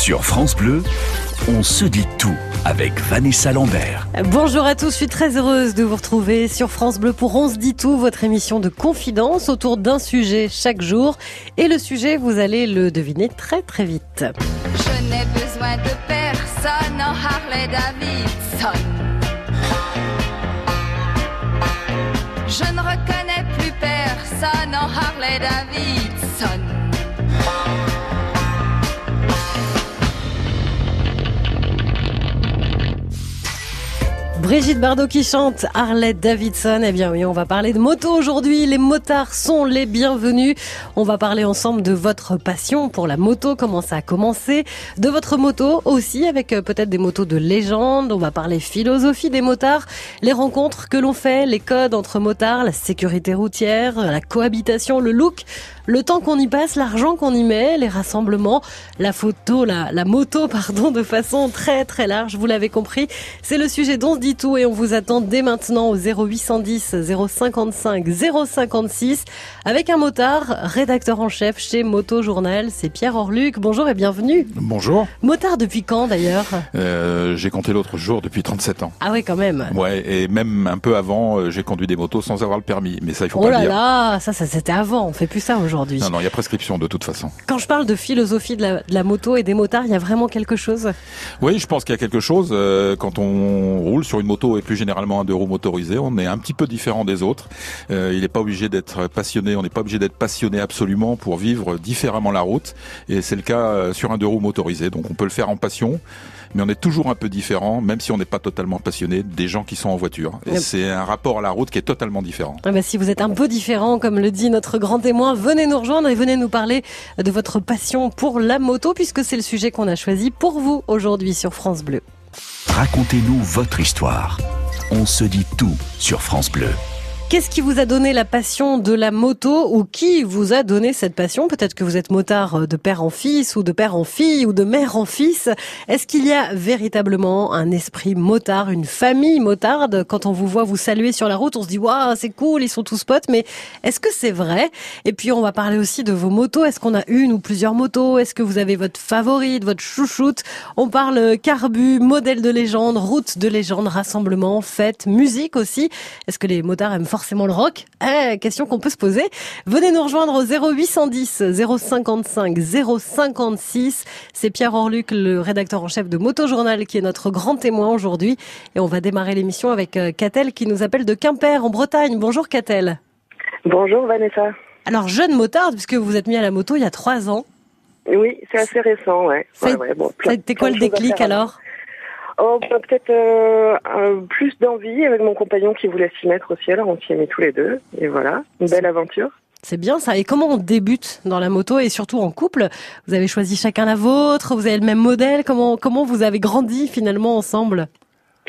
Sur France Bleu, on se dit tout avec Vanessa Lambert. Bonjour à tous, je suis très heureuse de vous retrouver sur France Bleu pour On se dit tout, votre émission de confidence autour d'un sujet chaque jour. Et le sujet, vous allez le deviner très très vite. Je n'ai besoin de personne en Harley Davidson. Je ne reconnais plus personne en Harley Davidson. Brigitte Bardot qui chante Harley Davidson. Eh bien oui, on va parler de moto aujourd'hui. Les motards sont les bienvenus. On va parler ensemble de votre passion pour la moto, comment ça a commencé, de votre moto aussi avec euh, peut-être des motos de légende. On va parler philosophie des motards, les rencontres que l'on fait, les codes entre motards, la sécurité routière, la cohabitation, le look, le temps qu'on y passe, l'argent qu'on y met, les rassemblements, la photo, la, la moto, pardon, de façon très très large. Vous l'avez compris, c'est le sujet dont se dit tout et on vous attend dès maintenant au 0810 055 056 avec un motard, rédacteur en chef chez Moto Journal. C'est Pierre Orluc. Bonjour et bienvenue. Bonjour. Motard depuis quand d'ailleurs? Euh, j'ai compté l'autre jour depuis 37 ans. Ah oui, quand même. Ouais, et même un peu avant, euh, j'ai conduit des motos sans avoir le permis. Mais ça, il faut Oh pas là le dire. là, ça, ça c'était avant. On fait plus ça aujourd'hui. Non, non, il y a prescription de toute façon. Quand je parle de philosophie de la, de la moto et des motards, il y a vraiment quelque chose? Oui, je pense qu'il y a quelque chose. euh, quand on roule sur une moto et plus généralement un deux roues motorisé, on est un petit peu différent des autres. Euh, il n'est pas obligé d'être passionné, on n'est pas obligé d'être passionné absolument pour vivre différemment la route. Et c'est le cas euh, sur un deux roues motorisé. Donc on peut le faire en passion. Mais on est toujours un peu différent, même si on n'est pas totalement passionné, des gens qui sont en voiture. Et Yep. c'est un rapport à la route qui est totalement différent. Ah bah, si vous êtes un peu différent, comme le dit notre grand témoin, venez nous rejoindre et venez nous parler de votre passion pour la moto, puisque c'est le sujet qu'on a choisi pour vous aujourd'hui sur France Bleu. Racontez-nous votre histoire. On se dit tout sur France Bleu. Qu'est-ce qui vous a donné la passion de la moto ou qui vous a donné cette passion? Peut-être que vous êtes motard de père en fils ou de père en fille ou de mère en fils. Est-ce qu'il y a véritablement un esprit motard, une famille motarde? Quand on vous voit vous saluer sur la route, on se dit waouh, c'est cool, ils sont tous potes. Mais est-ce que c'est vrai? Et puis on va parler aussi de vos motos. Est-ce qu'on a une ou plusieurs motos? Est-ce que vous avez votre favorite, votre chouchoute? On parle carbu, modèle de légende, route de légende, rassemblement, fête, musique aussi. Est-ce que les motards aiment forcément le rock eh, Question qu'on peut se poser. Venez nous rejoindre au 0810 055 056. C'est Pierre Orluc, le rédacteur en chef de Moto Journal, qui est notre grand témoin aujourd'hui. Et on va démarrer l'émission avec euh, Catel qui nous appelle de Quimper, en Bretagne. Bonjour Catel. Bonjour Vanessa. Alors jeune motard, puisque vous êtes mis à la moto il y a trois ans. Oui, c'est assez récent, ouais. Ouais, ouais, bon, Ça plein- a été quoi le déclic alors? Oh, bah, peut-être euh, plus d'envie avec mon compagnon qui voulait s'y mettre aussi, alors on s'y est mis tous les deux. Et voilà, une belle aventure. C'est bien ça. Et comment on débute dans la moto et surtout en couple? Vous avez choisi chacun la vôtre, vous avez le même modèle. Comment comment vous avez grandi finalement ensemble?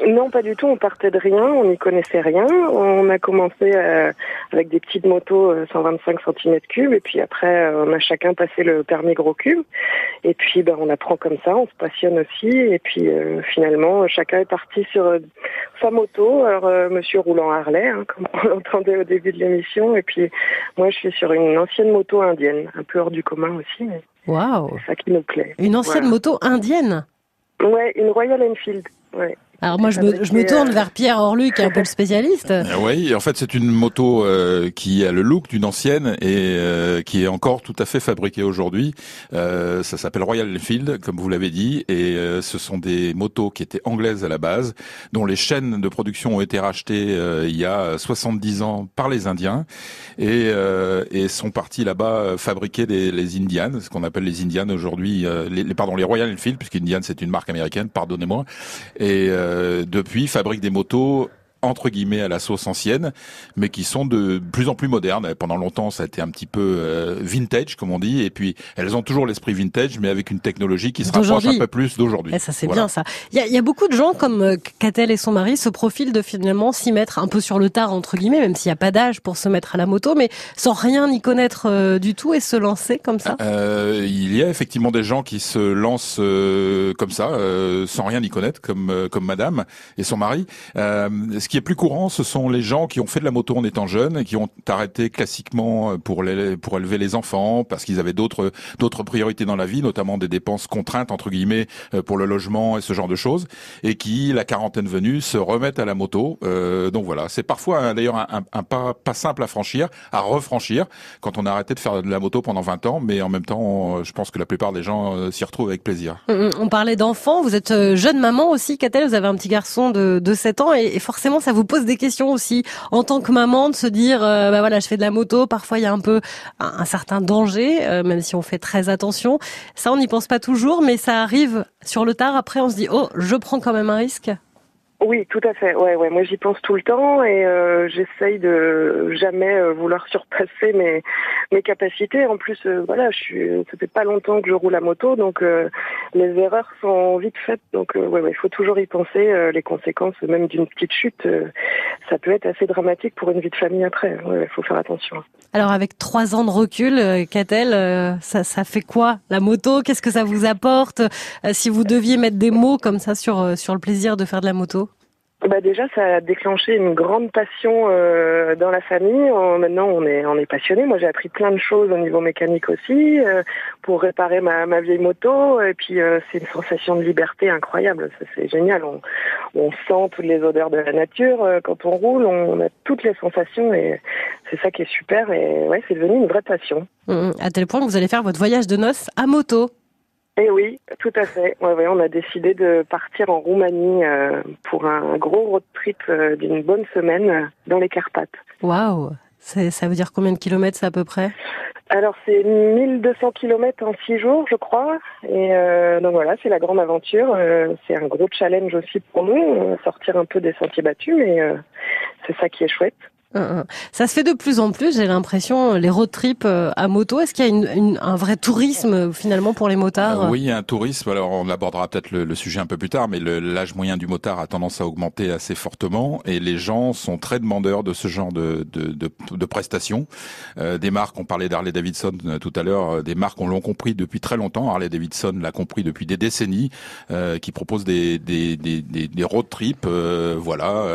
Non, pas du tout, on partait de rien, on n'y connaissait rien. On a commencé euh, avec des petites motos euh, 125 cm3 et puis après euh, on a chacun passé le permis gros cube. Et puis ben, on apprend comme ça, on se passionne aussi. Et puis euh, finalement chacun est parti sur euh, sa moto. Alors euh, monsieur roule en Harley, hein, comme on l'entendait au début de l'émission. Et puis moi je suis sur une ancienne moto indienne, un peu hors du commun aussi, mais Waouh c'est ça qui nous plaît. Une ancienne Voilà. moto indienne? Ouais, une Royal Enfield. Ouais. Alors moi je me, je me tourne vers Pierre Orluc, qui est un peu le spécialiste. Oui, en fait, c'est une moto euh, qui a le look d'une ancienne et euh, qui est encore tout à fait fabriquée aujourd'hui. Euh, ça s'appelle Royal Enfield, comme vous l'avez dit, et euh, ce sont des motos qui étaient anglaises à la base, dont les chaînes de production ont été rachetées euh, il y a 70 ans par les Indiens et, euh, et sont partis là-bas fabriquer les, les Indians, ce qu'on appelle les Indians aujourd'hui, les, pardon, les Royal Enfield, puisqu'Indian c'est une marque américaine, pardonnez-moi. Et depuis fabriquent des motos entre guillemets à la sauce ancienne, mais qui sont de plus en plus modernes. Pendant longtemps, ça a été un petit peu euh, vintage, comme on dit, et puis elles ont toujours l'esprit vintage, mais avec une technologie qui se rapproche un peu plus d'aujourd'hui. Eh, ça c'est Voilà. bien ça. Il y a, il y a beaucoup de gens comme euh, Catel et son mari se profilent de finalement s'y mettre un peu sur le tard entre guillemets, même s'il n'y a pas d'âge pour se mettre à la moto, mais sans rien y connaître euh, du tout et se lancer comme ça. Euh, il y a effectivement des gens qui se lancent euh, comme ça, sans rien y connaître, comme comme Madame et son mari. Ce qui est plus courant, ce sont les gens qui ont fait de la moto en étant jeunes et qui ont arrêté classiquement pour les, pour élever les enfants parce qu'ils avaient d'autres d'autres priorités dans la vie, notamment des dépenses contraintes entre guillemets pour le logement et ce genre de choses, et qui la quarantaine venue se remettent à la moto. Euh, donc voilà, c'est parfois d'ailleurs un, pas pas simple à franchir, à refranchir quand on a arrêté de faire de la moto pendant 20 ans, mais en même temps, je pense que la plupart des gens euh, s'y retrouvent avec plaisir. On parlait d'enfants, vous êtes euh, jeune maman aussi, Catel, vous avez un petit garçon de, de 7 ans et, forcément ça vous pose des questions aussi en tant que maman de se dire euh, bah voilà, je fais de la moto, parfois il y a un peu un, certain danger même si on fait très attention. Ça on n'y pense pas toujours mais ça arrive sur le tard après on se dit "Oh, je prends quand même un risque." Oui, tout à fait. Ouais, ouais. Moi, j'y pense tout le temps et euh, j'essaye de jamais euh, vouloir surpasser mes mes capacités. En plus, euh, voilà, je suis. Ça fait pas longtemps que je roule à moto, donc les erreurs sont vite faites. Donc, ouais, ouais, il faut toujours y penser. les conséquences, même d'une petite chute, ça peut être assez dramatique pour une vie de famille après. Ouais, il faut faire attention. Alors, avec trois ans de recul, Catel, ça, ça fait quoi la moto? Qu'est-ce que ça vous apporte? Si vous deviez mettre des mots comme ça sur sur le plaisir de faire de la moto? Bah déjà, ça a déclenché une grande passion euh, dans la famille. maintenant, on est on est passionné. Moi, j'ai appris plein de choses au niveau mécanique aussi euh, pour réparer ma, ma vieille moto. Et puis, euh, c'est une sensation de liberté incroyable. C'est génial. On, on sent toutes les odeurs de la nature quand on roule. On, a toutes les sensations et c'est ça qui est super. Et ouais, c'est devenu une vraie passion. Mmh, à tel point que vous allez faire votre voyage de noces à moto. Eh oui, tout à fait. Ouais, ouais, on a décidé de partir en Roumanie euh, pour un gros road trip euh, d'une bonne semaine euh, dans les Carpates. Waouh Ça veut dire combien de kilomètres ça à peu près? Alors c'est 1200 kilomètres en six jours, je crois. Et donc voilà, c'est la grande aventure. c'est un gros challenge aussi pour nous, sortir un peu des sentiers battus, mais c'est ça qui est chouette. Ça se fait de plus en plus, j'ai l'impression, les road trips euh, à moto. Est-ce qu'il y a une, un vrai tourisme finalement pour les motards euh, Oui, un tourisme. Alors on abordera peut-être le, sujet un peu plus tard, mais l'âge moyen du motard a tendance à augmenter assez fortement et les gens sont très demandeurs de ce genre de, de, de, de prestations. Euh, des marques, on parlait d'Harley Davidson tout à l'heure, des marques on l'a compris depuis très longtemps. Harley Davidson l'a compris depuis des décennies, qui proposent des, des, des, des road trips, voilà,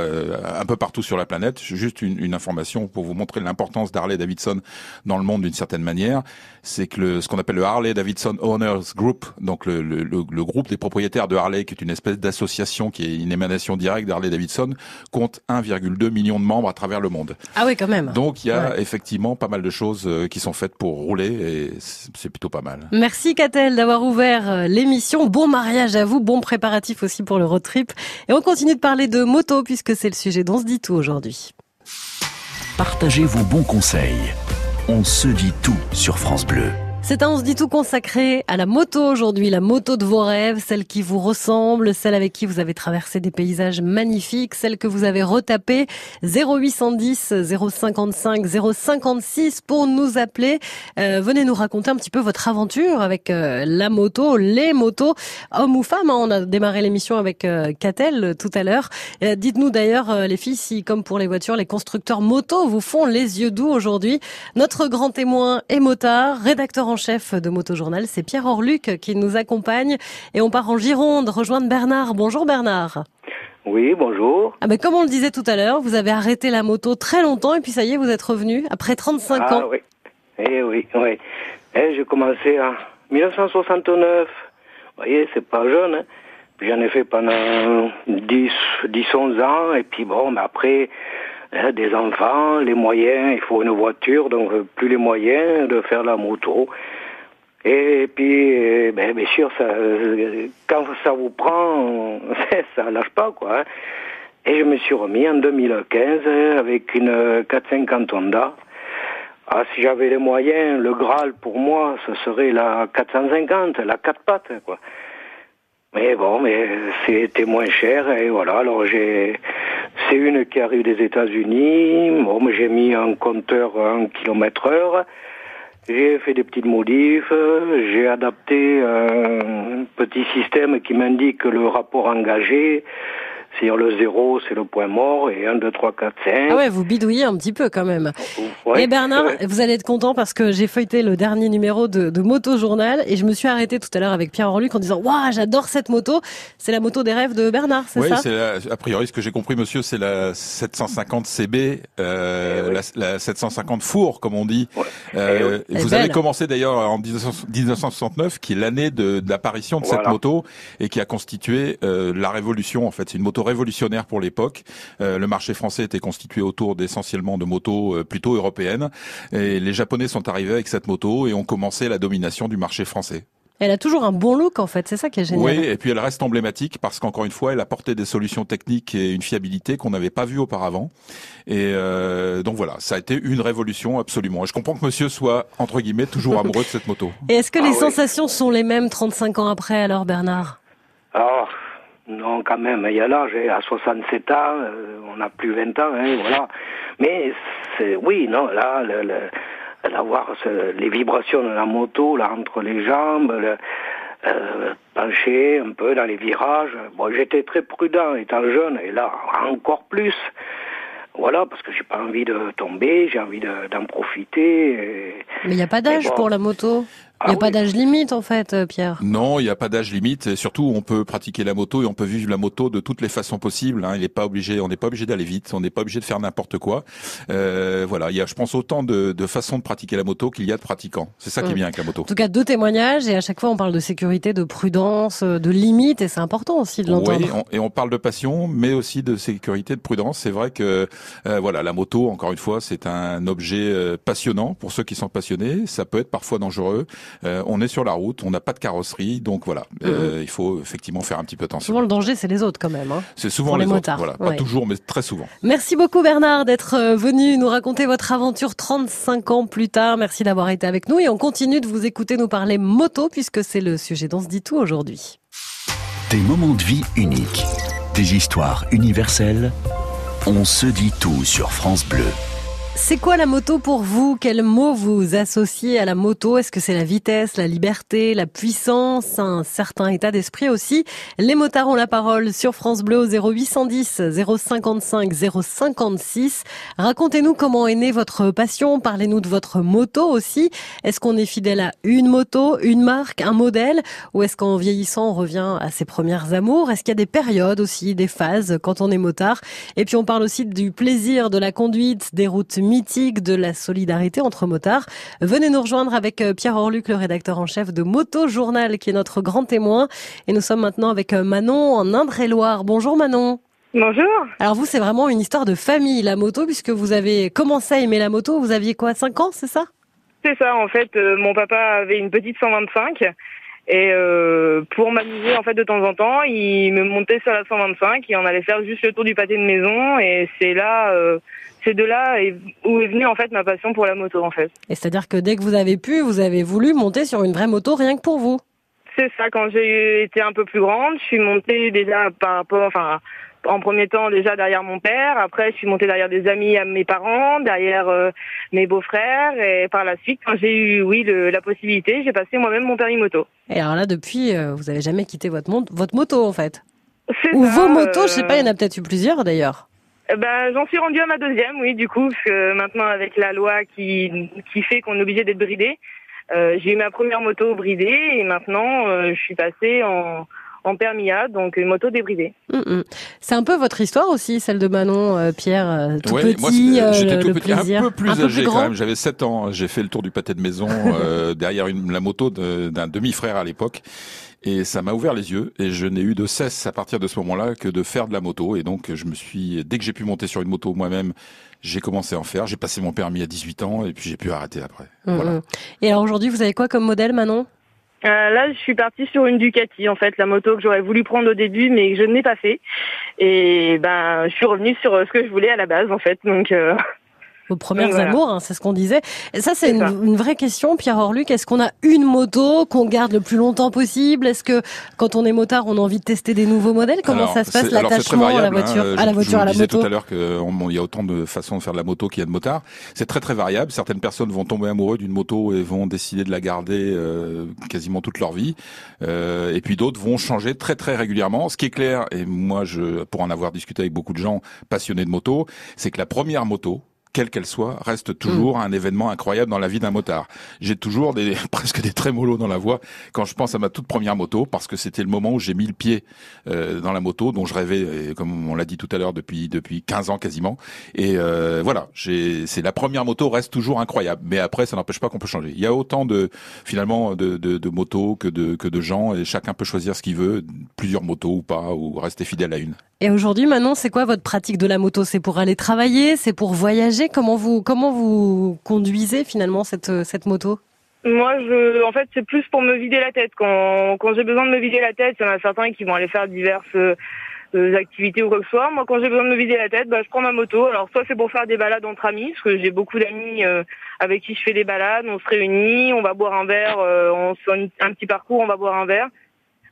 un peu partout sur la planète. Juste une une information pour vous montrer l'importance d'Harley Davidson dans le monde d'une certaine manière. C'est que le, ce qu'on appelle le Harley Davidson Owners Group, donc le, le, le, groupe des propriétaires de Harley, qui est une espèce d'association qui est une émanation directe d'Harley Davidson, compte 1,2 million de membres à travers le monde. Ah oui, quand même. Donc il y a effectivement pas mal de choses euh, qui sont faites pour rouler et c'est plutôt pas mal. Merci Catel d'avoir ouvert euh, l'émission. Bon mariage à vous, bon préparatif aussi pour le road trip. Et on continue de parler de moto puisque c'est le sujet dont se dit tout aujourd'hui. Partagez vos bons conseils. On se dit tout sur France Bleu. C'est un On se dit tout consacré à la moto aujourd'hui, la moto de vos rêves, celle qui vous ressemble, celle avec qui vous avez traversé des paysages magnifiques, celle que vous avez retapée. 0810 055 056 pour nous appeler. Euh, venez nous raconter un petit peu votre aventure avec euh, la moto, les motos, hommes ou femmes. Hein. On a démarré l'émission avec euh, Catel tout à l'heure. Dites-nous d'ailleurs, les filles, si comme pour les voitures, les constructeurs moto vous font les yeux doux aujourd'hui. Notre grand témoin est motard, rédacteur en chef de Motojournal, c'est Pierre Orluc qui nous accompagne. Et on part en Gironde rejoindre Bernard. Bonjour Bernard. Oui, bonjour. Ah ben, comme on le disait tout à l'heure, vous avez arrêté la moto très longtemps et puis ça y est, vous êtes revenu après 35 ah, ans. Oui, eh oui, oui. Eh, j'ai commencé en 1969. Vous voyez, c'est pas jeune. Hein. J'en ai fait pendant 10, 10, 11 ans. Et puis bon, mais après, des enfants, les moyens, il faut une voiture, donc euh, plus les moyens de faire la moto. Et puis, euh, ben, bien sûr, euh, quand ça vous prend, ça lâche pas. Hein. Et je me suis remis en 2015 avec une 450 Honda. Ah, si j'avais les moyens, le Graal pour moi, ce serait la 450, la 4 pattes, quoi. Mais bon, mais c'était moins cher et voilà. Alors j'ai, c'est une qui arrive des États-Unis. J'ai mis un compteur 1 km heure. J'ai fait des petites modifs. J'ai adapté un petit système qui m'indique le rapport engagé. C'est-à-dire le zéro, c'est le point mort, et 1, 2, 3, 4, 5. Ah ouais, vous bidouillez un petit peu quand même. Ouais. Et Bernard, vous allez être content parce que j'ai feuilleté le dernier numéro de, de Moto Journal et je me suis arrêté tout à l'heure avec Pierre Orluc en disant waouh, j'adore cette moto. C'est la moto des rêves de Bernard, c'est Oui, ça? c'est la- a priori ce que j'ai compris, monsieur, c'est la 750 CB, euh, Eh oui. la, la 750 four, comme on dit. Ouais. Euh, est vous avez commencé d'ailleurs en 1900 1969, qui est l'année de, de l'apparition de cette moto et qui a constitué euh, la révolution. En fait, c'est une moto révolutionnaire pour l'époque. Euh, le marché français était constitué autour d'essentiellement de motos euh, plutôt européennes, et les Japonais sont arrivés avec cette moto et ont commencé la domination du marché français. Elle a toujours un bon look en fait, c'est ça qui est génial. Oui, et puis elle reste emblématique parce qu'encore une fois, elle apportait des solutions techniques et une fiabilité qu'on n'avait pas vues auparavant. Et euh, donc voilà, ça a été une révolution absolument. Et je comprends que monsieur soit, entre guillemets, toujours amoureux de cette moto. Et est-ce que Ah les oui. sensations sont les mêmes 35 ans après alors Bernard? Ah, non, quand même, il y a l'âge, hein, à 67 ans, euh, on n'a plus 20 ans, hein, voilà. Mais c'est, oui, non, là, le, le, d'avoir les vibrations de la moto, là, entre les jambes, le, euh, pencher un peu dans les virages. Bon, j'étais très prudent étant jeune, et là, encore plus. Voilà, parce que j'ai pas envie de tomber, j'ai envie de- d'en profiter. et- Mais il n'y a pas d'âge bon. pour la moto? Il n'y a Ah pas oui. d'âge limite en fait, euh, Pierre. Non, il n'y a pas d'âge limite. Et surtout, on peut pratiquer la moto et on peut vivre la moto de toutes les façons possibles. Hein. Il est pas obligé, on n'est pas obligé d'aller vite, on n'est pas obligé de faire n'importe quoi. Euh, voilà, il y a, je pense, autant de, de façons de pratiquer la moto qu'il y a de pratiquants. C'est ça qui est bien avec la moto. En tout cas, deux témoignages et à chaque fois on parle de sécurité, de prudence, euh, de limite et c'est important aussi de l'entendre. Oui, on- et on parle de passion, mais aussi de sécurité, de prudence. C'est vrai que euh, voilà, la moto, encore une fois, c'est un objet euh, passionnant pour ceux qui sont passionnés. Ça peut être parfois dangereux. Euh, on est sur la route, on n'a pas de carrosserie, donc voilà, euh, il faut effectivement faire un petit peu attention. Souvent le danger c'est les autres quand même. hein. C'est souvent les autres, motards, voilà, ouais. pas toujours, mais très souvent. Merci beaucoup Bernard d'être euh, venu nous raconter votre aventure 35 ans plus tard. Merci d'avoir été avec nous et on continue de vous écouter nous parler moto puisque c'est le sujet dont se dit tout aujourd'hui. Des moments de vie uniques, des histoires universelles. On se dit tout sur France Bleu. C'est quoi la moto pour vous? Quel mot vous associez à la moto? Est-ce que c'est la vitesse, la liberté, la puissance, un certain état d'esprit aussi? Les motards ont la parole sur France Bleu au 0810 055 056. Racontez-nous comment est née votre passion. Parlez-nous de votre moto aussi. Est-ce qu'on est fidèle à une moto, une marque, un modèle? Ou est-ce qu'en vieillissant on revient à ses premières amours? Est-ce qu'il y a des périodes aussi, des phases quand on est motard? Et puis on parle aussi du plaisir de la conduite, des routes mythiques, de la solidarité entre motards. Venez nous rejoindre avec euh, Pierre Orluc, le rédacteur en chef de Moto Journal, qui est notre grand témoin. Et nous sommes maintenant avec euh, Manon en Indre-et-Loire. Bonjour Manon. Bonjour. Alors vous, c'est vraiment une histoire de famille, la moto, puisque vous avez commencé à aimer la moto. Vous aviez quoi, 5 ans, c'est ça? C'est ça, en fait, euh, mon papa avait une petite 125 et euh, pour m'amuser en fait de temps en temps, il me montait sur la 125 et on allait faire juste le tour du pâté de maison et c'est là, euh, c'est de là où est venue en fait ma passion pour la moto en fait. Et c'est-à-dire que dès que vous avez pu, vous avez voulu monter sur une vraie moto rien que pour vous. C'est ça, quand j'ai été un peu plus grande, je suis montée déjà par rapport, enfin, en premier temps déjà derrière mon père, après je suis montée derrière des amis à mes parents, derrière euh, mes beaux-frères, et par la suite, quand j'ai eu, oui, le- la possibilité, j'ai passé moi-même mon permis moto. Et alors là, depuis, euh, vous avez jamais quitté votre, votre moto, en fait. Ou ça, vos motos, je sais euh, pas, il y en a peut-être eu plusieurs d'ailleurs. Eh Ben, j'en suis rendue à ma deuxième, oui, du coup, parce que maintenant avec la loi qui qui fait qu'on est obligé d'être bridé, euh, j'ai eu ma première moto bridée et maintenant euh, je suis passée en en permis A, donc une moto débridée. Mm, mm. C'est un peu votre histoire aussi, celle de Manon, euh, Pierre, euh, tout Ouais, petit, euh, j'étais le, tout le petit, plaisir. un peu plus âgé quand même. J'avais 7 ans. J'ai fait le tour du pâté de maison euh, derrière une, la moto de- d'un demi-frère à l'époque. Et ça m'a ouvert les yeux. Et je n'ai eu de cesse à partir de ce moment-là que de faire de la moto. Et donc, je me suis, dès que j'ai pu monter sur une moto moi-même, j'ai commencé à en faire. J'ai passé mon permis à 18 ans et puis j'ai pu arrêter après. Mm, Voilà. mm. Et alors aujourd'hui, vous avez quoi comme modèle, Manon? Euh, là, je suis partie sur une Ducati, en fait, la moto que j'aurais voulu prendre au début, mais que je n'ai pas fait. Et ben, je suis revenue sur euh, ce que je voulais à la base, en fait. Donc, euh, Vos premières voilà. amours, hein, c'est ce qu'on disait. Et ça, c'est une, une vraie question, Pierre Orluc. Est-ce qu'on a une moto qu'on garde le plus longtemps possible? Est-ce que quand on est motard, on a envie de tester des nouveaux modèles? Comment Alors, ça se passe l'attachement à la variable, hein. voiture, Je- à la je voiture, vous à la disais moto? tout à l'heure qu'il y a autant de façons de faire de la moto qu'il y a de motards. C'est très très variable. Certaines personnes vont tomber amoureux d'une moto et vont décider de la garder euh, quasiment toute leur vie. Euh, et puis d'autres vont changer très très régulièrement. Ce qui est clair, et moi je pour en avoir discuté avec beaucoup de gens passionnés de moto, c'est que la première moto quelle qu'elle soit, reste toujours un événement incroyable dans la vie d'un motard. J'ai toujours des, presque des trémolos dans la voix quand je pense à ma toute première moto, parce que c'était le moment où j'ai mis le pied euh, dans la moto, dont je rêvais, comme on l'a dit tout à l'heure, depuis depuis 15 ans quasiment. Et euh, voilà, c'est la première moto reste toujours incroyable. Mais après, ça n'empêche pas qu'on peut changer. Il y a autant de finalement de, de, de motos que de que de gens, et chacun peut choisir ce qu'il veut, plusieurs motos ou pas, ou rester fidèle à une. Et aujourd'hui, Manon, c'est quoi votre pratique de la moto? C'est pour aller travailler? C'est pour voyager? Comment vous comment vous conduisez finalement cette cette moto? Moi, je, en fait, c'est plus pour me vider la tête. Quand, j'ai besoin de me vider la tête, il y en a certains qui vont aller faire diverses euh, euh, activités ou quoi que ce soit. Moi, quand j'ai besoin de me vider la tête, bah, je prends ma moto. Alors, soit c'est pour faire des balades entre amis, parce que j'ai beaucoup d'amis euh, avec qui je fais des balades. On se réunit, on va boire un verre, euh, on fait un, petit parcours, on va boire un verre.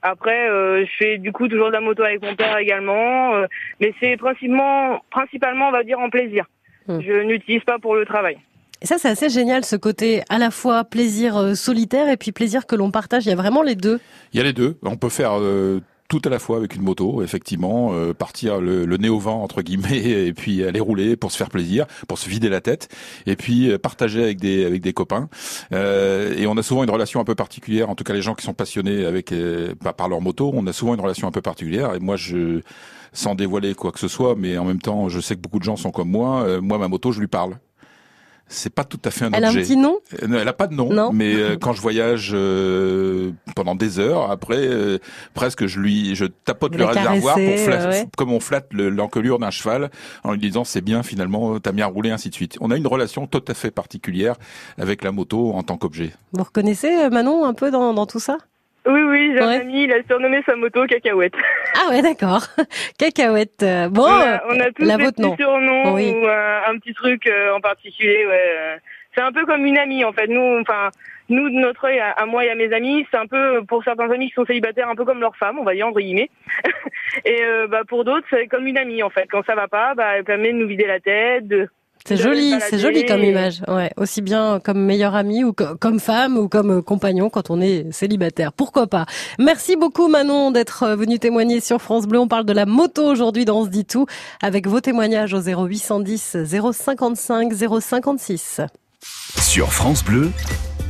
Après, euh, je fais du coup toujours de la moto avec mon père également, euh, mais c'est principalement, principalement, on va dire, en plaisir. Hmm. Je n'utilise pas pour le travail. Et ça, c'est assez génial, ce côté à la fois plaisir euh, solitaire et puis plaisir que l'on partage. Il y a vraiment les deux. Il y a les deux. On peut faire euh, tout à la fois avec une moto, effectivement, euh, partir le, le nez au vent entre guillemets, et puis aller rouler pour se faire plaisir, pour se vider la tête, et puis euh, partager avec des avec des copains. Euh, et on a souvent une relation un peu particulière. En tout cas, les gens qui sont passionnés avec euh, par par leur moto, on a souvent une relation un peu particulière. Et moi, je sans dévoiler quoi que ce soit, mais en même temps, je sais que beaucoup de gens sont comme moi. Euh, moi, ma moto, je lui parle. C'est pas tout à fait un Elle a un objet. petit nom Euh, Elle a pas de nom, Non. mais euh, quand je voyage pendant des heures, après presque je lui je tapote Vous le réservoir pour ouais. comme on flatte le- l'encolure d'un cheval en lui disant c'est bien finalement t'as bien roulé ainsi de suite. On a une relation tout à fait particulière avec la moto en tant qu'objet. Vous reconnaissez Manon un peu dans, dans tout ça? Oui, oui, j'ai Ouais. un ami, il a surnommé sa moto Cacahuète. Ah ouais, d'accord. Cacahuète. euh, Bon, on, a, on a tous la des petits surnoms Oui. ou euh, un petit truc euh, en particulier. Ouais. euh. C'est un peu comme une amie en fait. Nous, enfin, nous de notre œil, à, à moi et à mes amis, c'est un peu pour certains amis qui sont célibataires, un peu comme leur femme, on va dire entre guillemets. et euh, bah, pour d'autres, c'est comme une amie en fait. Quand ça va pas, bah, elle permet de nous vider la tête. De... c'est joli, c'est joli comme image. Ouais, aussi bien comme meilleure amie ou co- comme femme ou comme euh, compagnon quand on est célibataire. Pourquoi pas? Merci beaucoup Manon d'être euh, venue témoigner sur France Bleu. On parle de la moto aujourd'hui dans On se dit tout avec vos témoignages au 0810 055 056. Sur France Bleu,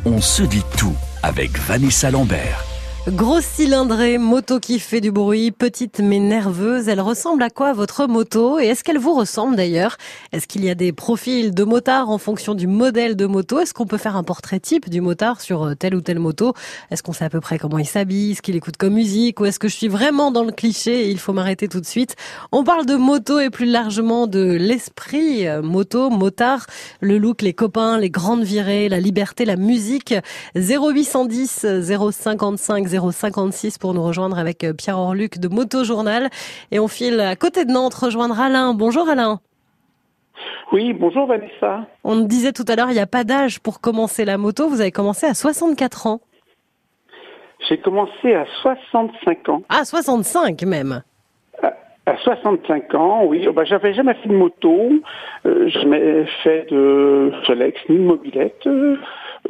on se dit tout avec Vanessa Lambert. Grosse cylindrée, moto qui fait du bruit, petite mais nerveuse. Elle ressemble à quoi votre moto? Et est-ce qu'elle vous ressemble d'ailleurs? Est-ce qu'il y a des profils de motards en fonction du modèle de moto? Est-ce qu'on peut faire un portrait type du motard sur euh, telle ou telle moto? Est-ce qu'on sait à peu près comment il s'habille, ce qu'il écoute comme musique? Ou est-ce que je suis vraiment dans le cliché et il faut m'arrêter tout de suite? On parle de moto et plus largement de l'esprit euh, moto, motard, le look, les copains, les grandes virées, la liberté, la musique. 0810 055 056 pour nous rejoindre avec euh, Pierre Orluc de Moto Journal. Et on file à côté de Nantes rejoindre Alain. Bonjour Alain. Oui, bonjour Vanessa. On disait tout à l'heure, il n'y a pas d'âge pour commencer la moto. Vous avez commencé à 64 ans. J'ai commencé à 65 ans. Ah, 65 même. À 65 ans, oui. Oh, bah, j'avais jamais fait de moto. Euh, jamais fait de Solex ni de mobilette.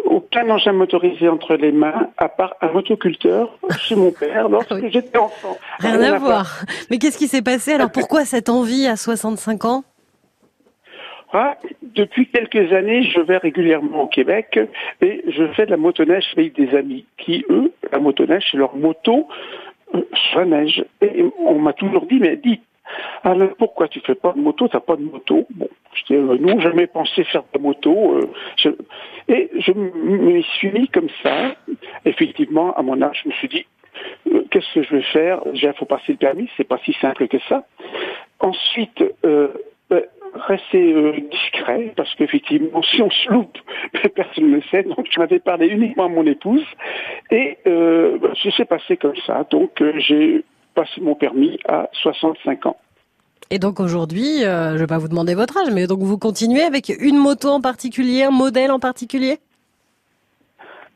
Euh, aucun engin motorisé entre les mains, à part un motoculteur chez mon père lorsque Oui. j'étais enfant. Rien à voir. Mais qu'est-ce qui s'est passé Alors? Pourquoi cette envie à 65 ans? Ah, depuis quelques années, je vais régulièrement au Québec et je fais de la motoneige avec des amis qui, eux, la motoneige, c'est leur moto euh, sur la neige. Et on m'a toujours dit, mais dis, alors pourquoi tu fais pas de moto? T'as pas de moto? Bon, je dis, euh, non, jamais pensé faire de moto. euh, je- Et je me suis mis comme ça. Effectivement, à mon âge, je me suis dit, euh, qu'est-ce que je vais faire? Il faut passer le permis, c'est pas si simple que ça. Ensuite, euh, rester discret, parce qu'effectivement, si on se loupe, personne ne le sait. Donc, je m'avais parlé uniquement à mon épouse. Et ça s'est passé comme ça. Donc, j'ai passé mon permis à 65 ans. Et donc aujourd'hui, euh, je vais pas vous demander votre âge, mais donc vous continuez avec une moto en particulier, un modèle en particulier?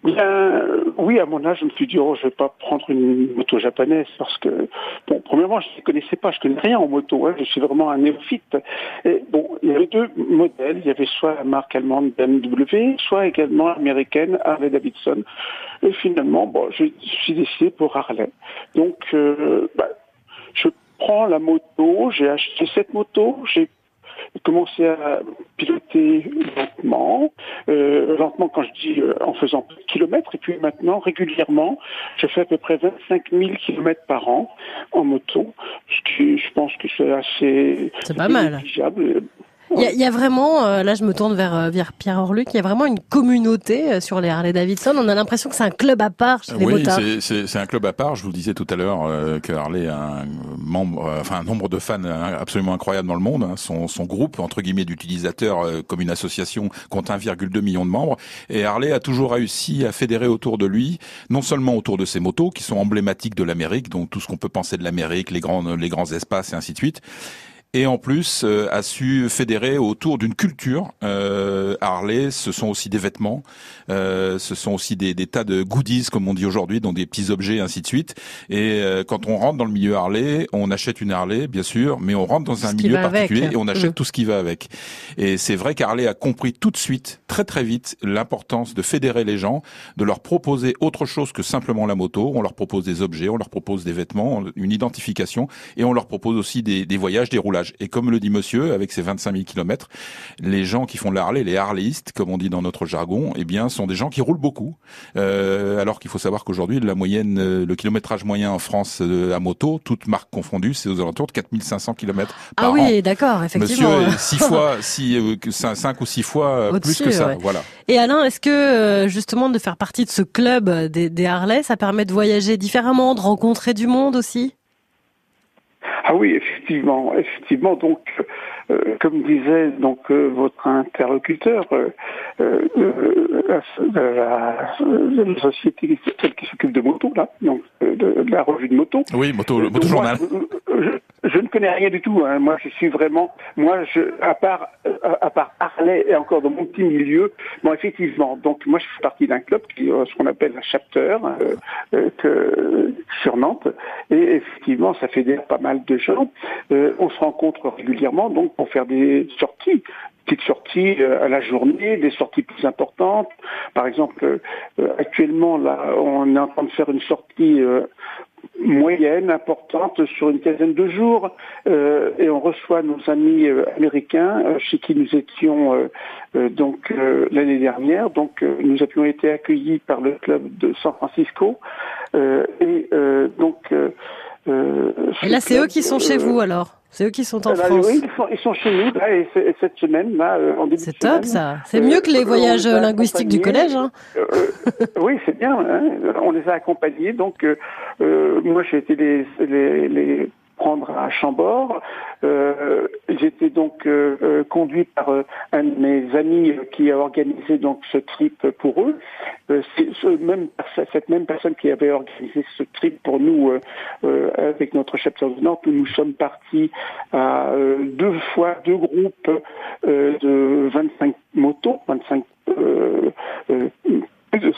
Bien, euh, oui, à mon âge, je me suis dit, oh, je vais pas prendre une moto japonaise parce que, bon, premièrement, je ne connaissais pas, je connais rien en moto, hein, je suis vraiment un néophyte. Et bon, il y avait deux modèles, il y avait soit la marque allemande BMW, soit également américaine Harley Davidson. Et finalement, bon, je suis décidé pour Harley. Donc, euh, bah, je prends la moto, j'ai acheté cette moto, j'ai commencé à piloter lentement, euh, lentement quand je dis euh, en faisant peu de kilomètres, et puis maintenant régulièrement, je fais à peu près 25 000 kilomètres par an en moto, ce qui je pense que c'est assez C'est pas mal. Il y, y a vraiment, euh, là je me tourne vers, euh, vers Pierre Orluc, il y a vraiment une communauté euh, sur les Harley Davidson. On a l'impression que c'est un club à part chez les Oui, motards. c'est- un club à part. Je vous le disais tout à l'heure euh, que Harley a un membre, euh, enfin un nombre de fans euh, absolument incroyable dans le monde. hein. Son, son groupe entre guillemets d'utilisateurs euh, comme une association compte 1,2 million de membres. Et Harley a toujours réussi à fédérer autour de lui, non seulement autour de ses motos qui sont emblématiques de l'Amérique, donc tout ce qu'on peut penser de l'Amérique, les grands les grands espaces et ainsi de suite. Et en plus, euh, a su fédérer autour d'une culture. Euh, Harley, ce sont aussi des vêtements, euh, ce sont aussi des, des tas de goodies, comme on dit aujourd'hui, donc des petits objets, et ainsi de suite. Et euh, quand on rentre dans le milieu Harley, on achète une Harley, bien sûr, mais on rentre dans un milieu avec. particulier et on achète Mm. tout ce qui va avec. Et c'est vrai qu'Harley a compris tout de suite, très très vite, l'importance de fédérer les gens, de leur proposer autre chose que simplement la moto. On leur propose des objets, on leur propose des vêtements, une identification, et on leur propose aussi des, des voyages, des roulages. Et comme le dit monsieur, avec ses 25 000 kilomètres, les gens qui font de la Harley, les Harleyistes, comme on dit dans notre jargon, eh bien, sont des gens qui roulent beaucoup. Euh, alors qu'il faut savoir qu'aujourd'hui, la moyenne, euh, le kilométrage moyen en France euh, à moto, toutes marques confondues, c'est aux alentours de 4500 kilomètres par Ah an. oui, d'accord, Monsieur effectivement. est six fois, six, euh, cinq ou six fois euh, plus que ça. ouais. Voilà. Et Alain, est-ce que euh, justement de faire partie de ce club des, des Harley, ça permet de voyager différemment, de rencontrer du monde aussi? Ah oui, effectivement, effectivement. Donc, euh, comme disait donc euh, votre interlocuteur, euh, la, la- la société, celle qui s'occupe de moto là, donc euh, de, de la revue de moto. Oui, moto, moto journal. moi, je, je ne connais rien du tout. hein. Moi, je suis vraiment, moi, je, à part, à part Harley et encore dans mon petit milieu, bon, effectivement. Donc, moi, je fais partie d'un club qui, ce qu'on appelle un chapter, que, sur Nantes, et effectivement, ça fédère pas mal de gens. Euh, on se rencontre régulièrement, donc, pour faire des sorties petites sorties euh, à la journée, des sorties plus importantes. Par exemple, euh, actuellement, là, on est en train de faire une sortie euh, moyenne, importante, sur une quinzaine de jours, euh, et on reçoit nos amis euh, américains euh, chez qui nous étions euh, euh, donc euh, l'année dernière. Donc euh, nous avions été accueillis par le club de San Francisco, euh, et euh, donc. euh, euh, Et là, c'est eux qui sont euh, chez vous alors? C'est eux qui sont en eh ben, France Oui, ils sont, ils sont chez nous là, et, cette semaine là, euh, en début C'est semaine. top ça. C'est euh, mieux que les euh, voyages linguistiques du collège. Hein. Euh, oui, c'est bien. hein. On les a accompagnés. Donc, moi, j'ai été les, les, les prendre à Chambord. Euh, J'étais donc euh, euh, conduit par un de mes amis qui a organisé donc ce trip pour eux. C'est cette même personne qui avait organisé ce trip pour nous avec notre chapter du Nord. Nous sommes partis à deux fois deux groupes de 25 motos, 25 euh, euh,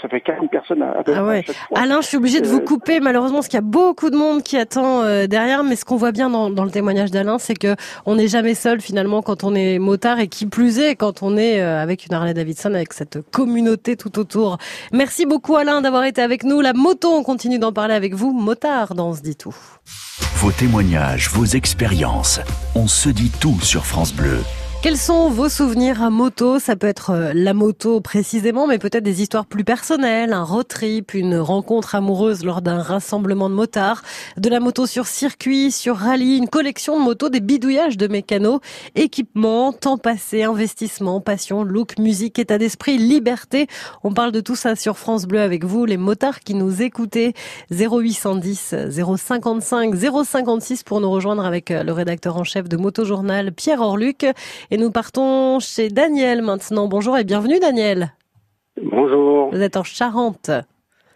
ça fait 40 personnes à, à peu Ah ouais. à chaque fois. Alain, je suis obligée de vous Euh, couper malheureusement parce qu'il y a beaucoup de monde qui attend euh, derrière. Mais ce qu'on voit bien dans, dans le témoignage d'Alain, c'est que on n'est jamais seul finalement quand on est motard et qui plus est quand on est euh, avec une Harley Davidson avec cette communauté tout autour. Merci beaucoup Alain d'avoir été avec nous. La moto, on continue d'en parler avec vous, motard dans On se dit tout. Vos témoignages, vos expériences. On se dit tout sur France Bleu. Quels sont vos souvenirs à moto? Ça peut être euh, la moto précisément, mais peut-être des histoires plus personnelles, un road trip, une rencontre amoureuse lors d'un rassemblement de motards, de la moto sur circuit, sur rallye, une collection de motos, des bidouillages de mécanos, équipement, temps passé, investissement, passion, look, musique, état d'esprit, liberté. On parle de tout ça sur France Bleu avec vous, les motards qui nous écoutez. 0810 055 056 pour nous rejoindre avec euh, le rédacteur en chef de Moto Journal, Pierre Orluc. Et nous partons chez Daniel maintenant. Bonjour et bienvenue Daniel. Bonjour. Vous êtes en Charente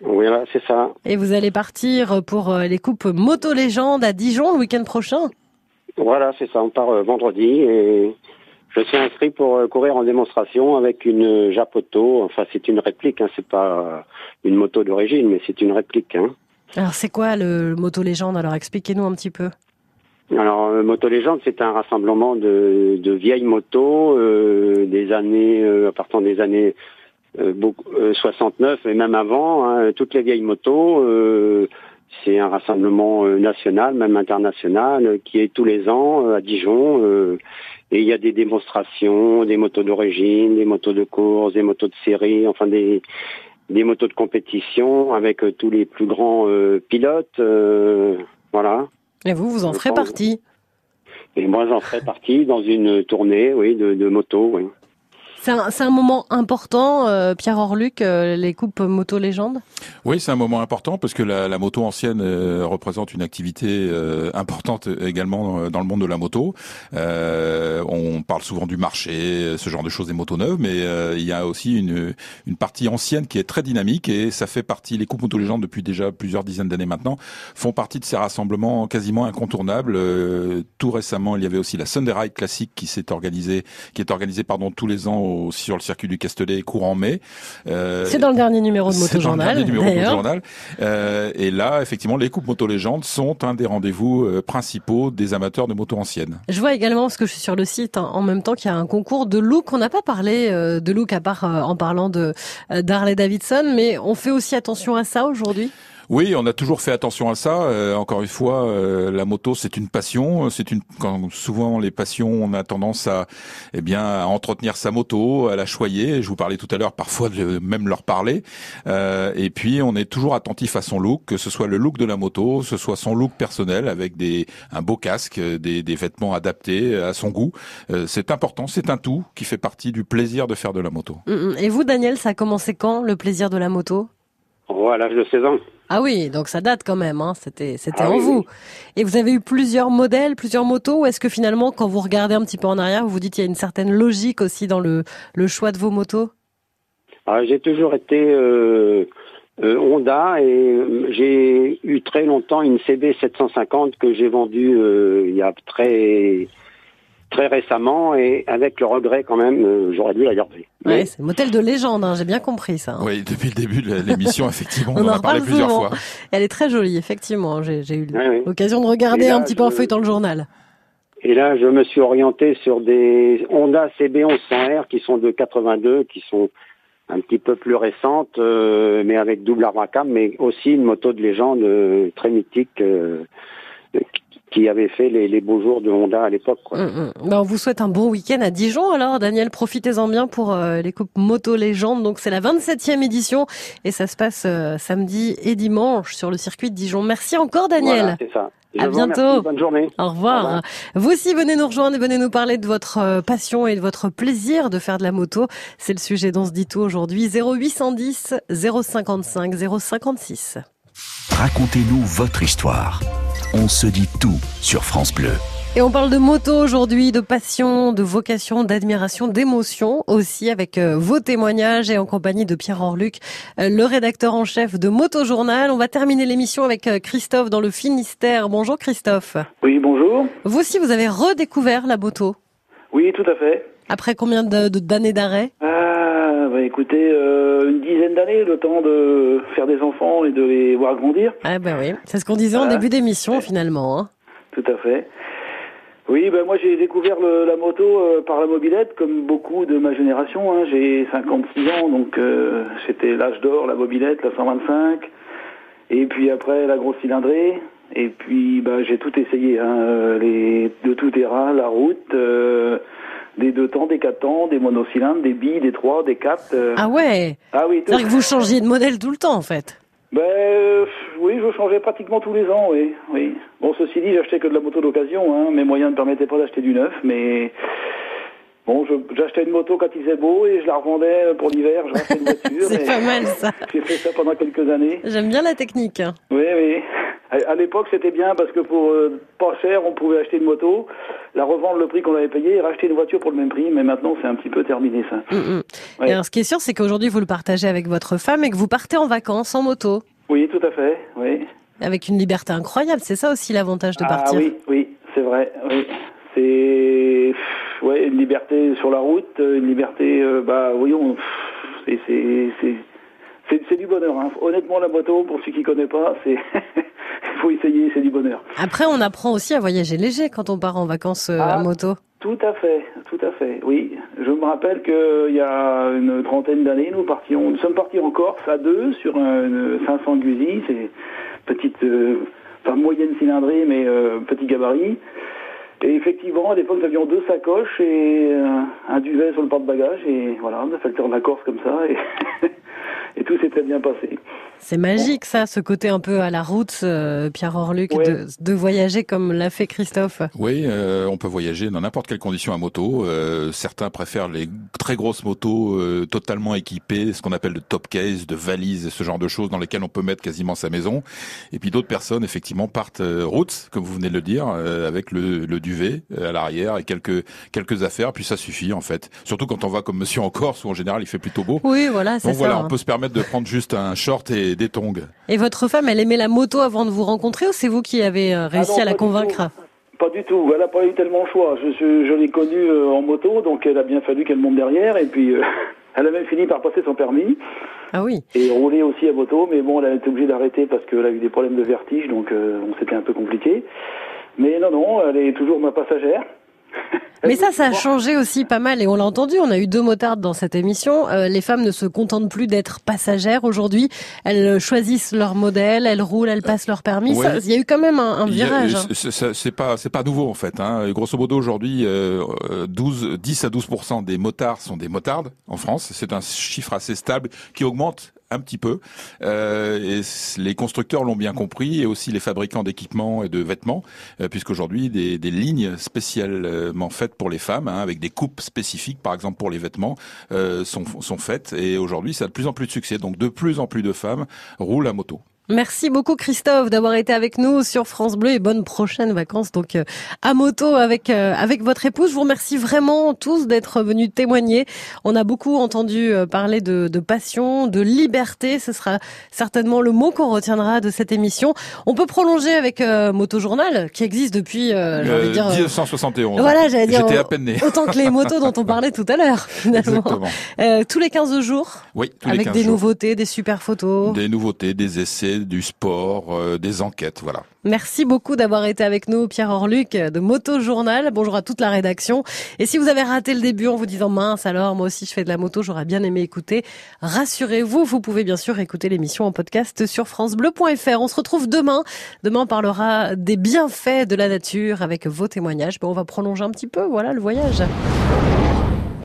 Oui, là, c'est ça. et vous allez partir pour euh, les coupes Moto Légende à Dijon le week-end prochain? Voilà, c'est ça. On part euh, vendredi et je suis inscrit pour euh, courir en démonstration avec une Japoto. Enfin, c'est une réplique, hein, c'est pas une moto d'origine, mais c'est une réplique. Hein. Alors c'est quoi le Moto Légende? Alors expliquez-nous un petit peu. Alors, euh, Moto Légende, c'est un rassemblement de, de vieilles motos euh, des années, euh, à partir des années euh, beaucoup, euh, 69 et même avant, hein, toutes les vieilles motos. euh, c'est un rassemblement national, même international, qui est tous les ans à Dijon. et il y a des démonstrations, des motos d'origine, des motos de course, des motos de série, enfin des, des motos de compétition avec tous les plus grands pilotes. voilà. Et vous, vous en ferez pense. partie. Et moi, j'en ferai partie dans une tournée, oui, de, de moto, oui. C'est un, c'est un moment important, euh, Pierre Orluc, euh, les coupes Moto Légende Oui, c'est un moment important parce que la, la moto ancienne euh, représente une activité euh, importante également dans, dans le monde de la moto. Euh, on parle souvent du marché, ce genre de choses des motos neuves, mais euh, il y a aussi une, une partie ancienne qui est très dynamique et ça fait partie, les coupes moto légendes depuis déjà plusieurs dizaines d'années maintenant, font partie de ces rassemblements quasiment incontournables. Euh, tout récemment, il y avait aussi la Sunday Ride classique qui s'est organisée, qui est organisée pardon tous les ans au- sur le circuit du Castellet courant mai. Euh, C'est dans le dernier numéro de Moto dans le Journal, dernier numéro de Moto d'ailleurs. Journal. Euh, et là, effectivement, les coupes moto légendes sont un des rendez-vous euh, principaux des amateurs de moto anciennes. Je vois également, parce que je suis sur le site, hein, en même temps qu'il y a un concours de look. On n'a pas parlé euh, de look à part euh, en parlant de euh, d'Harley Davidson, mais on fait aussi attention à ça aujourd'hui? Oui, on a toujours fait attention à ça. Euh, encore une fois, euh, la moto, c'est une passion. C'est une quand souvent les passions, on a tendance à eh bien à entretenir sa moto, à la choyer. Je vous parlais tout à l'heure, parfois de même leur parler. Euh, et puis, on est toujours attentif à son look, que ce soit le look de la moto, que ce soit son look personnel avec des un beau casque, des, des vêtements adaptés à son goût. Euh, c'est important. C'est un tout qui fait partie du plaisir de faire de la moto. Mm, mm. Et vous, Daniel, ça a commencé quand, le plaisir de la moto? Oh, à l'âge de 16 ans. Ah oui, donc ça date quand même. Hein. C'était, c'était Ah en oui, vous. oui. Et vous avez eu plusieurs modèles, plusieurs motos. Ou est-ce que finalement, quand vous regardez un petit peu en arrière, vous vous dites qu'il y a une certaine logique aussi dans le le choix de vos motos? Ah, j'ai toujours été euh, euh, Honda et euh, j'ai eu très longtemps une CB 750 que j'ai vendue euh, il y a très très récemment et avec le regret quand même, euh, j'aurais dû la garder. Ouais, Mais- c'est un modèle de légende. Hein. J'ai bien compris ça. hein. Oui, depuis le début de l'émission, effectivement, on, On en en a parlé plusieurs souvent. fois. Elle est très jolie, effectivement. J'ai, eu Ouais, l'occasion de regarder là, un petit peu en je- feuilletant le journal. Et là, je me suis orienté sur des Honda CB 1100R qui sont de 82, qui sont un petit peu plus récentes, euh, mais avec double arbre à cam, mais aussi une moto de légende euh, très mythique euh, qui avait fait les, les beaux jours de Honda à l'époque. quoi. Mm, mm. Ben, on vous souhaite un bon week-end à Dijon. Alors, Daniel, profitez-en bien pour euh, les coupes moto légende. Donc, c'est la 27e édition et ça se passe euh, samedi et dimanche sur le circuit de Dijon. Merci encore, Daniel. Voilà, c'est ça. Je À bientôt. remercie. Bonne journée. Au revoir. Au revoir. Vous aussi, venez nous rejoindre et venez nous parler de votre euh, passion et de votre plaisir de faire de la moto. C'est le sujet dont se dit tout aujourd'hui. 0810 055 056. Racontez-nous votre histoire. On se dit tout sur France Bleu. Et on parle de moto aujourd'hui, de passion, de vocation, d'admiration, d'émotion aussi avec euh, vos témoignages et en compagnie de Pierre Orluc, euh, le rédacteur en chef de Moto Journal. On va terminer l'émission avec euh, Christophe dans le Finistère. Bonjour Christophe. Oui, bonjour. Vous aussi, vous avez redécouvert la moto? Oui, tout à fait. Après combien d'années d'arrêt? Écoutez, euh, une dizaine d'années, le temps de faire des enfants et de les voir grandir. Ah ben oui, c'est ce qu'on disait en Voilà. début d'émission finalement. hein. Tout à fait. Oui, ben moi j'ai découvert le- la moto euh, par la mobilette, comme beaucoup de ma génération. hein. J'ai 56 ans, donc euh, c'était l'âge d'or, la mobilette, la 125. Et puis après la grosse cylindrée. Et puis bah, j'ai tout essayé, hein, euh, les de tout terrain, la route, des deux temps, des quatre temps, des monocylindres, des billes, des trois, des quatre. euh. Ah ouais Ah oui. C'est-à-dire que vous changiez de modèle tout le temps en fait. Ben euh, oui, je changeais pratiquement tous les ans, oui, oui. Bon, ceci dit, j'achetais que de la moto d'occasion, hein. Mes moyens ne permettaient pas d'acheter du neuf, mais bon, j'achetais une moto quand il faisait beau et je la revendais pour l'hiver. Je rachetais une voiture. C'est pas mal ça. J'ai fait ça pendant quelques années. J'aime bien la technique. hein. Oui, oui. À, l'époque, c'était bien parce que pour euh, pas cher, on pouvait acheter une moto, la revendre le prix qu'on avait payé et racheter une voiture pour le même prix. Mais maintenant, c'est un petit peu terminé, ça. Mm, mm. Ouais. Et alors ce qui est sûr, c'est qu'aujourd'hui vous le partagez avec votre femme et que vous partez en vacances en moto. Oui, tout à fait, oui. Avec une liberté incroyable, c'est ça aussi l'avantage de Ah partir. oui, oui, c'est vrai, oui. C'est ouais, une liberté sur la route, une liberté, euh, bah on, c'est, c'est, c'est, c'est, c'est du bonheur. Hein. Honnêtement, la moto, pour ceux qui ne connaissent pas, c'est faut essayer, c'est du bonheur. Après, on apprend aussi à voyager léger quand on part en vacances euh, à Ah. moto. Tout à fait, tout à fait, oui. Je me rappelle qu'il y a une trentaine d'années, nous partions, nous sommes partis en Corse à deux sur un, une 500 Guzzi, c'est petite, euh, enfin moyenne cylindrée, mais euh, petit gabarit. Et effectivement, à l'époque, nous avions deux sacoches et euh, un duvet sur le porte-bagages, et voilà, on a fait le tour de la Corse comme ça, et, et tout s'est très bien passé. C'est magique ça, ce côté un peu à la route, euh, Pierre Orluc, de, de voyager comme l'a fait Christophe. Oui, euh, on peut voyager dans n'importe quelle condition à moto. Euh, certains préfèrent les très grosses motos euh, totalement équipées, ce qu'on appelle de top case, de valises, ce genre de choses dans lesquelles on peut mettre quasiment sa maison. Et puis d'autres personnes, effectivement, partent euh, route, comme vous venez de le dire, euh, avec le, le duvet à l'arrière et quelques quelques affaires, puis ça suffit en fait. Surtout quand on va comme Monsieur en Corse, où en général il fait plutôt beau. Oui, voilà, c'est Donc voilà, ça. on peut se permettre de prendre juste un short et des tongs. Et votre femme, elle aimait la moto avant de vous rencontrer ou c'est vous qui avez euh, réussi Ah non, à la convaincre? Pas du tout, elle n'a pas eu tellement le choix. Je, je, je l'ai connue euh, en moto, donc elle a bien fallu qu'elle monte derrière, et puis euh, elle a même fini par passer son permis. Ah oui. Et rouler aussi à moto, mais bon, elle a été obligée d'arrêter parce qu'elle a eu des problèmes de vertige, donc euh, bon, c'était un peu compliqué. Mais non, non, elle est toujours ma passagère. Mais ça, ça a changé aussi pas mal et on l'a entendu. On a eu deux motards dans cette émission. Euh, les femmes ne se contentent plus d'être passagères aujourd'hui. Elles choisissent leur modèle, elles roulent, elles passent leur permis. Ouais. Ça, Il y a eu quand même un, un virage. hein. c'est- pas c'est pas nouveau en fait. Hein. Grosso modo aujourd'hui, euh, euh, 12, 10 à 12 des motards sont des motardes en France. C'est un chiffre assez stable qui augmente un petit peu. Euh, les constructeurs l'ont bien compris et aussi les fabricants d'équipements et de vêtements, euh, puisqu'aujourd'hui des, des lignes spécialement faites pour les femmes, hein, avec des coupes spécifiques, par exemple pour les vêtements, euh, sont, sont faites. Et aujourd'hui, ça a de plus en plus de succès. Donc de plus en plus de femmes roulent à moto. Merci beaucoup Christophe d'avoir été avec nous sur France Bleu et bonnes prochaines vacances donc euh, à moto avec euh, avec votre épouse. Je vous remercie vraiment tous d'être venus témoigner. On a beaucoup entendu euh, parler de, de passion, de liberté. Ce sera certainement le mot qu'on retiendra de cette émission. On peut prolonger avec euh, Moto Journal qui existe depuis euh, Euh, dire, euh, 1971. Voilà, j'allais dire J'étais à peine né. autant que les motos dont on parlait tout à l'heure. Exactement. Euh, tous les 15 jours Oui, tous les avec 15 des jours. nouveautés, des super photos. Des nouveautés, des essais, du sport, euh, des enquêtes, voilà. Merci beaucoup d'avoir été avec nous, Pierre Orluc de Moto Journal. Bonjour à toute la rédaction. Et si vous avez raté le début en vous disant mince alors, moi aussi je fais de la moto, j'aurais bien aimé écouter, rassurez-vous, vous pouvez bien sûr écouter l'émission en podcast sur francebleu.fr. On se retrouve demain. Demain on parlera des bienfaits de la nature avec vos témoignages. Bon, on va prolonger un petit peu, voilà le voyage.